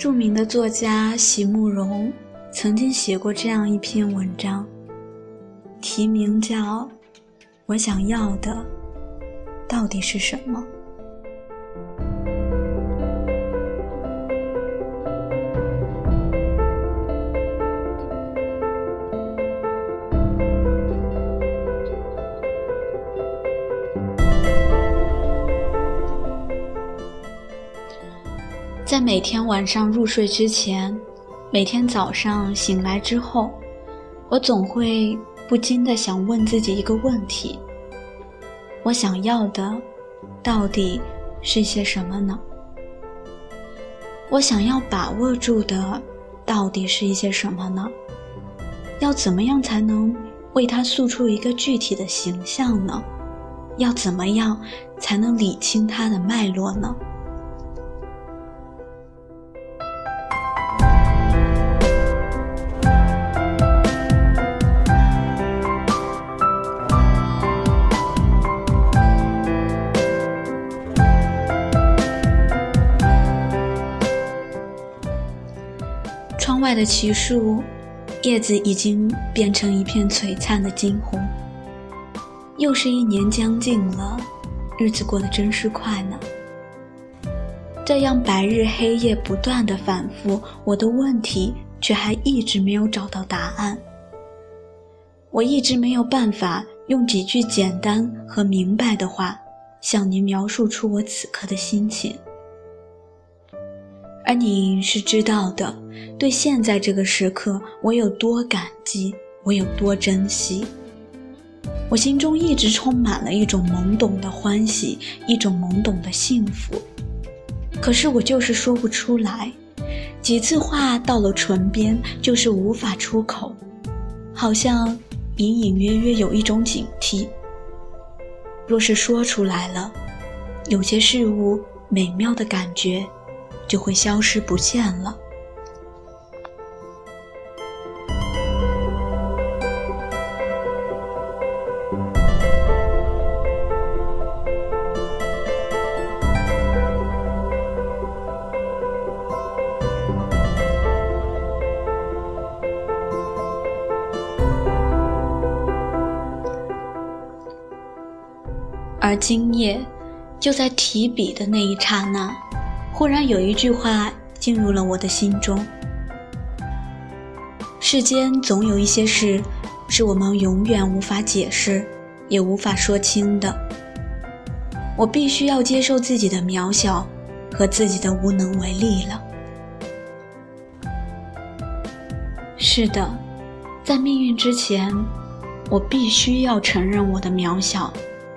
著名的作家席慕容曾经写过这样一篇文章，题名叫《我想要的到底是什么》。在每天晚上入睡之前，每天早上醒来之后，我总会不禁的想问自己一个问题：我想要的到底是一些什么呢？我想要把握住的到底是一些什么呢？要怎么样才能为它塑出一个具体的形象呢？要怎么样才能理清它的脉络呢？外的奇树，叶子已经变成一片璀璨的金红。又是一年将近了，日子过得真是快呢。这样白日黑夜不断的反复，我的问题却还一直没有找到答案。我一直没有办法用几句简单和明白的话，向您描述出我此刻的心情。而你是知道的，对现在这个时刻，我有多感激，我有多珍惜。我心中一直充满了一种懵懂的欢喜，一种懵懂的幸福。可是我就是说不出来，几次话到了唇边，就是无法出口，好像隐隐约约有一种警惕。若是说出来了，有些事物美妙的感觉。就会消失不见了。而今夜，就在提笔的那一刹那。忽然有一句话进入了我的心中：世间总有一些事，是我们永远无法解释，也无法说清的。我必须要接受自己的渺小和自己的无能为力了。是的，在命运之前，我必须要承认我的渺小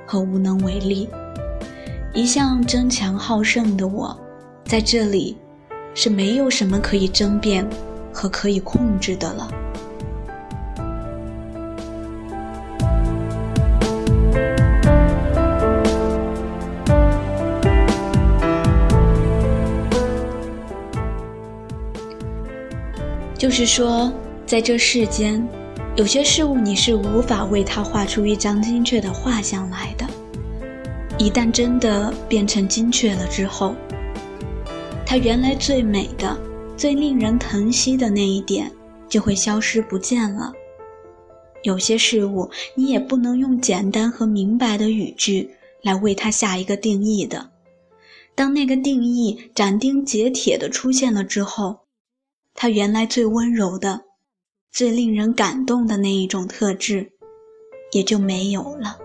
和无能为力。一向争强好胜的我。在这里，是没有什么可以争辩和可以控制的了。就是说，在这世间，有些事物你是无法为它画出一张精确的画像来的。一旦真的变成精确了之后，它原来最美的、最令人疼惜的那一点，就会消失不见了。有些事物，你也不能用简单和明白的语句来为它下一个定义的。当那个定义斩钉截铁地出现了之后，它原来最温柔的、最令人感动的那一种特质，也就没有了。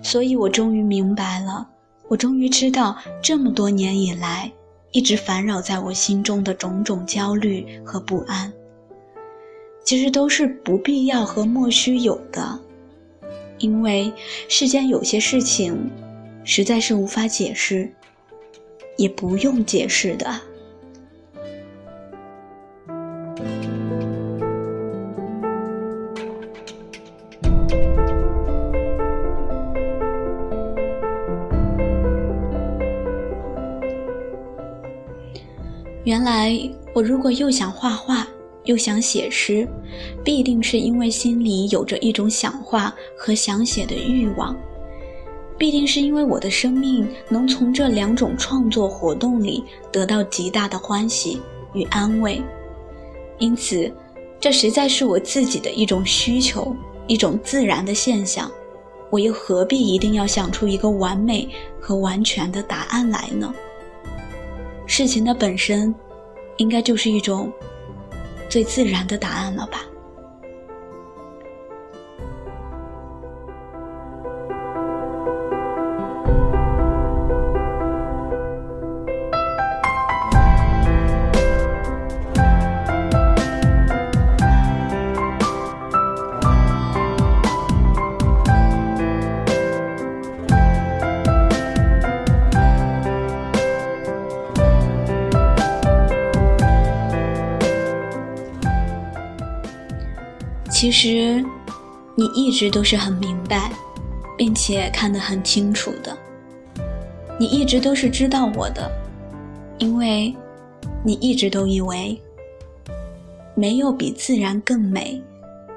所以我终于明白了。我终于知道，这么多年以来，一直烦扰在我心中的种种焦虑和不安，其实都是不必要和莫须有的。因为世间有些事情，实在是无法解释，也不用解释的。原来我如果又想画画，又想写诗，必定是因为心里有着一种想画和想写的欲望，必定是因为我的生命能从这两种创作活动里得到极大的欢喜与安慰，因此，这实在是我自己的一种需求，一种自然的现象。我又何必一定要想出一个完美和完全的答案来呢？事情的本身，应该就是一种最自然的答案了吧。其实，你一直都是很明白，并且看得很清楚的。你一直都是知道我的，因为，你一直都以为，没有比自然更美、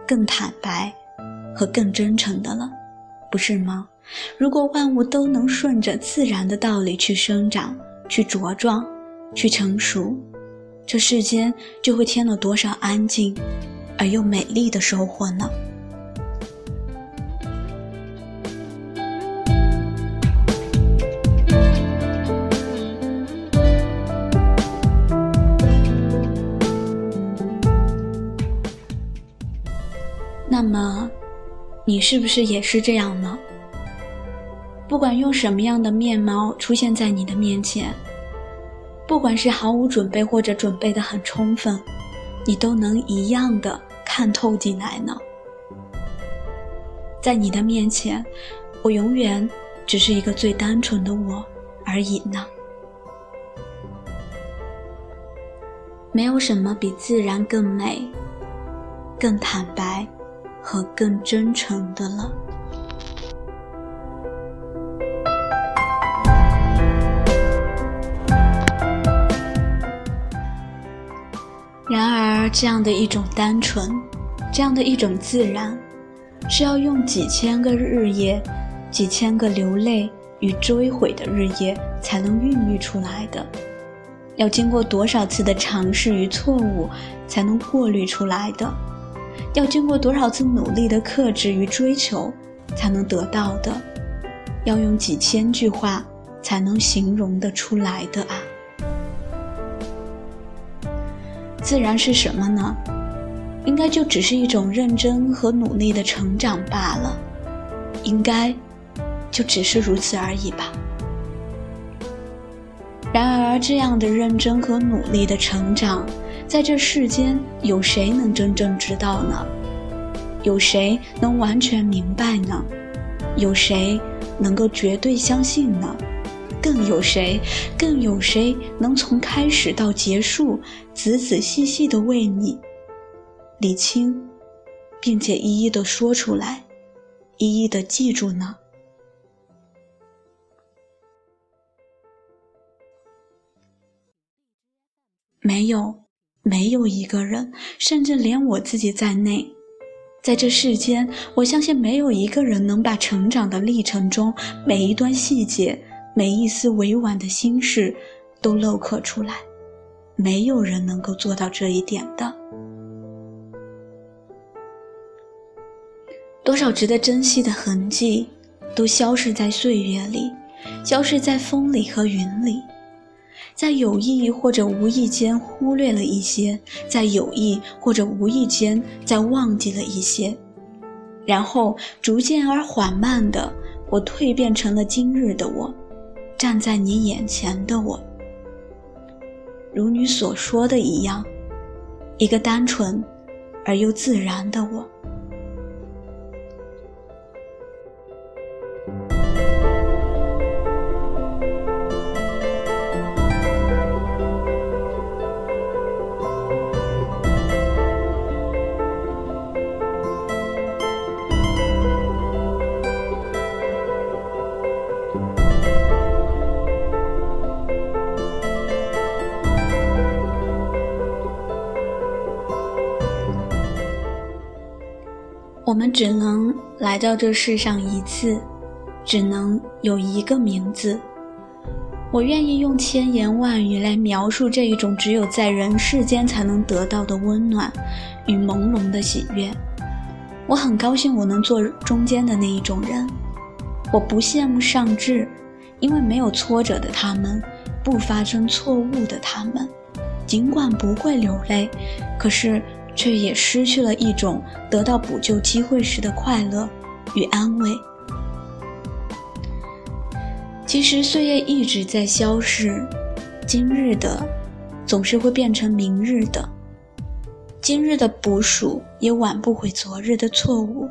更坦白和更真诚的了，不是吗？如果万物都能顺着自然的道理去生长、去茁壮、去成熟，这世间就会添了多少安静。而又美丽的收获呢？那么，你是不是也是这样呢？不管用什么样的面貌出现在你的面前，不管是毫无准备或者准备的很充分。你都能一样的看透进来呢。在你的面前，我永远只是一个最单纯的我而已呢。没有什么比自然更美、更坦白和更真诚的了。然而，这样的一种单纯，这样的一种自然，是要用几千个日夜、几千个流泪与追悔的日夜才能孕育出来的；要经过多少次的尝试与错误才能过滤出来的；要经过多少次努力的克制与追求才能得到的；要用几千句话才能形容得出来的啊！自然是什么呢？应该就只是一种认真和努力的成长罢了，应该就只是如此而已吧。然而，这样的认真和努力的成长，在这世间有谁能真正知道呢？有谁能完全明白呢？有谁能够绝对相信呢？更有谁，更有谁能从开始到结束，仔仔细细的为你理清，并且一一的说出来，一一的记住呢？没有，没有一个人，甚至连我自己在内，在这世间，我相信没有一个人能把成长的历程中每一段细节。每一丝委婉的心事，都镂刻出来，没有人能够做到这一点的。多少值得珍惜的痕迹，都消失在岁月里，消失在风里和云里，在有意或者无意间忽略了一些，在有意或者无意间在忘记了一些，然后逐渐而缓慢的，我蜕变成了今日的我。站在你眼前的我，如你所说的一样，一个单纯而又自然的我。只能来到这世上一次，只能有一个名字。我愿意用千言万语来描述这一种只有在人世间才能得到的温暖与朦胧的喜悦。我很高兴我能做中间的那一种人。我不羡慕上智，因为没有挫折的他们，不发生错误的他们，尽管不会流泪，可是却也失去了一种得到补救机会时的快乐与安慰。其实岁月一直在消逝，今日的总是会变成明日的，今日的捕鼠也挽不回昨日的错误，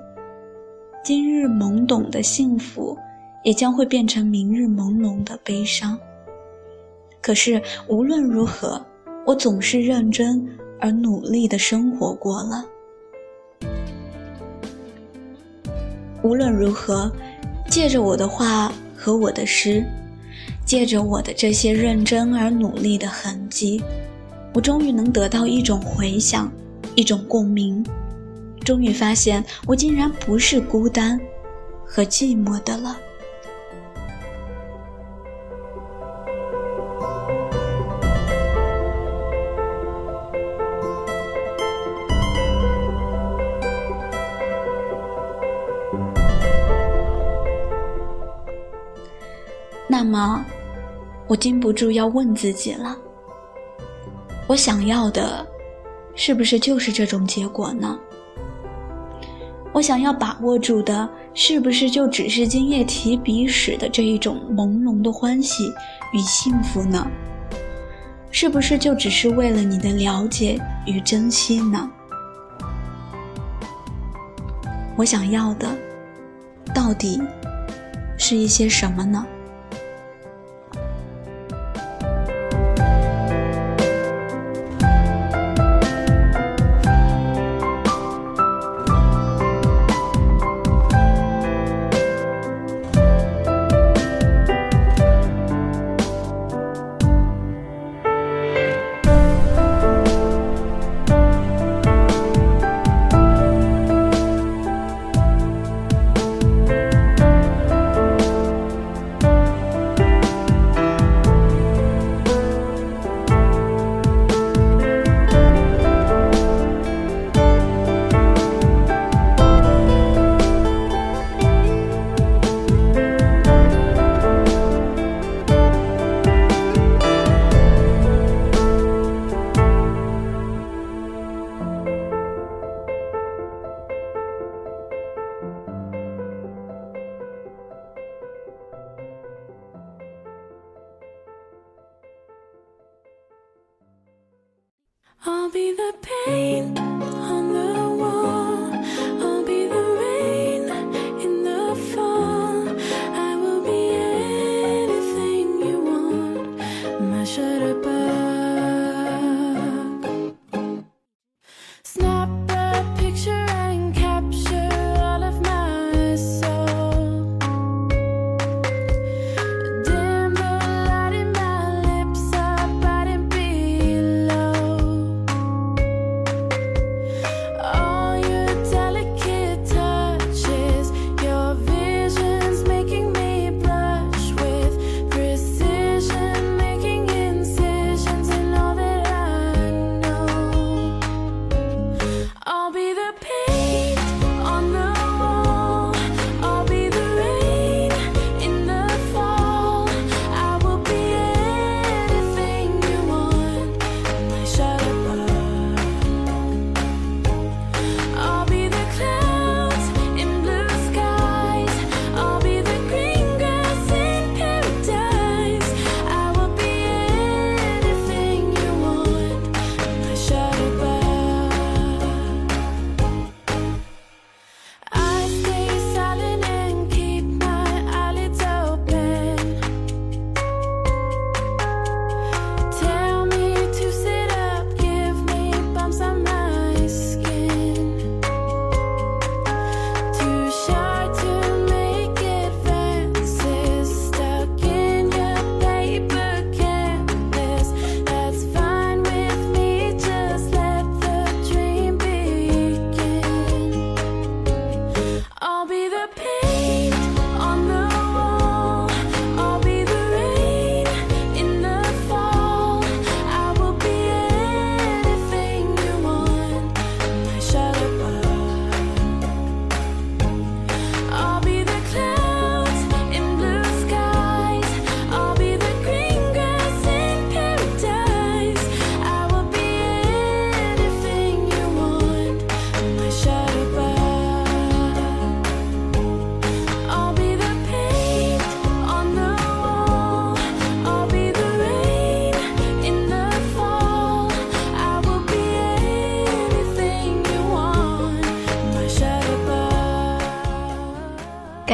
今日懵懂的幸福也将会变成明日朦胧的悲伤。可是无论如何，我总是认真而努力的生活过了。无论如何，借着我的话。和我的诗，借着我的这些认真而努力的痕迹，我终于能得到一种回响，一种共鸣，终于发现我竟然不是孤单和寂寞的了。么，我禁不住要问自己了：我想要的，是不是就是这种结果呢？我想要把握住的，是不是就只是今夜提笔时的这一种朦胧的欢喜与幸福呢？是不是就只是为了你的了解与珍惜呢？我想要的，到底是一些什么呢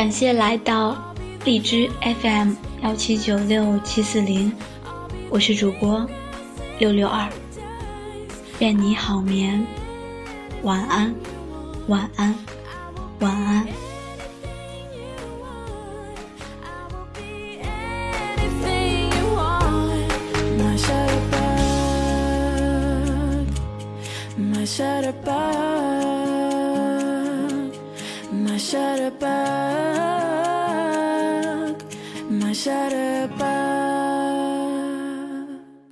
感谢来到荔枝 FM 幺七九六七四零，我是主播六六二，愿你好眠，晚安，晚安，晚安。shutterbug, my shattered